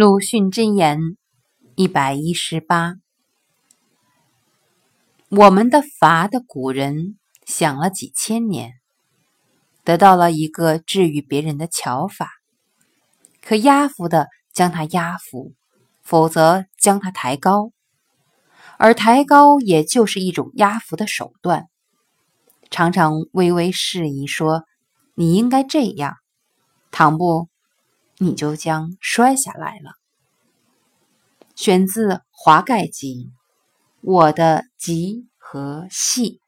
鲁迅箴言一百一十八：我们的罚的古人想了几千年，得到了一个治愈别人的巧法，可压服的将它压服，否则将它抬高，而抬高也就是一种压服的手段。常常微微示意说：“你应该这样，倘不。”你就将摔下来了。选自《华盖集》，我的集和戏。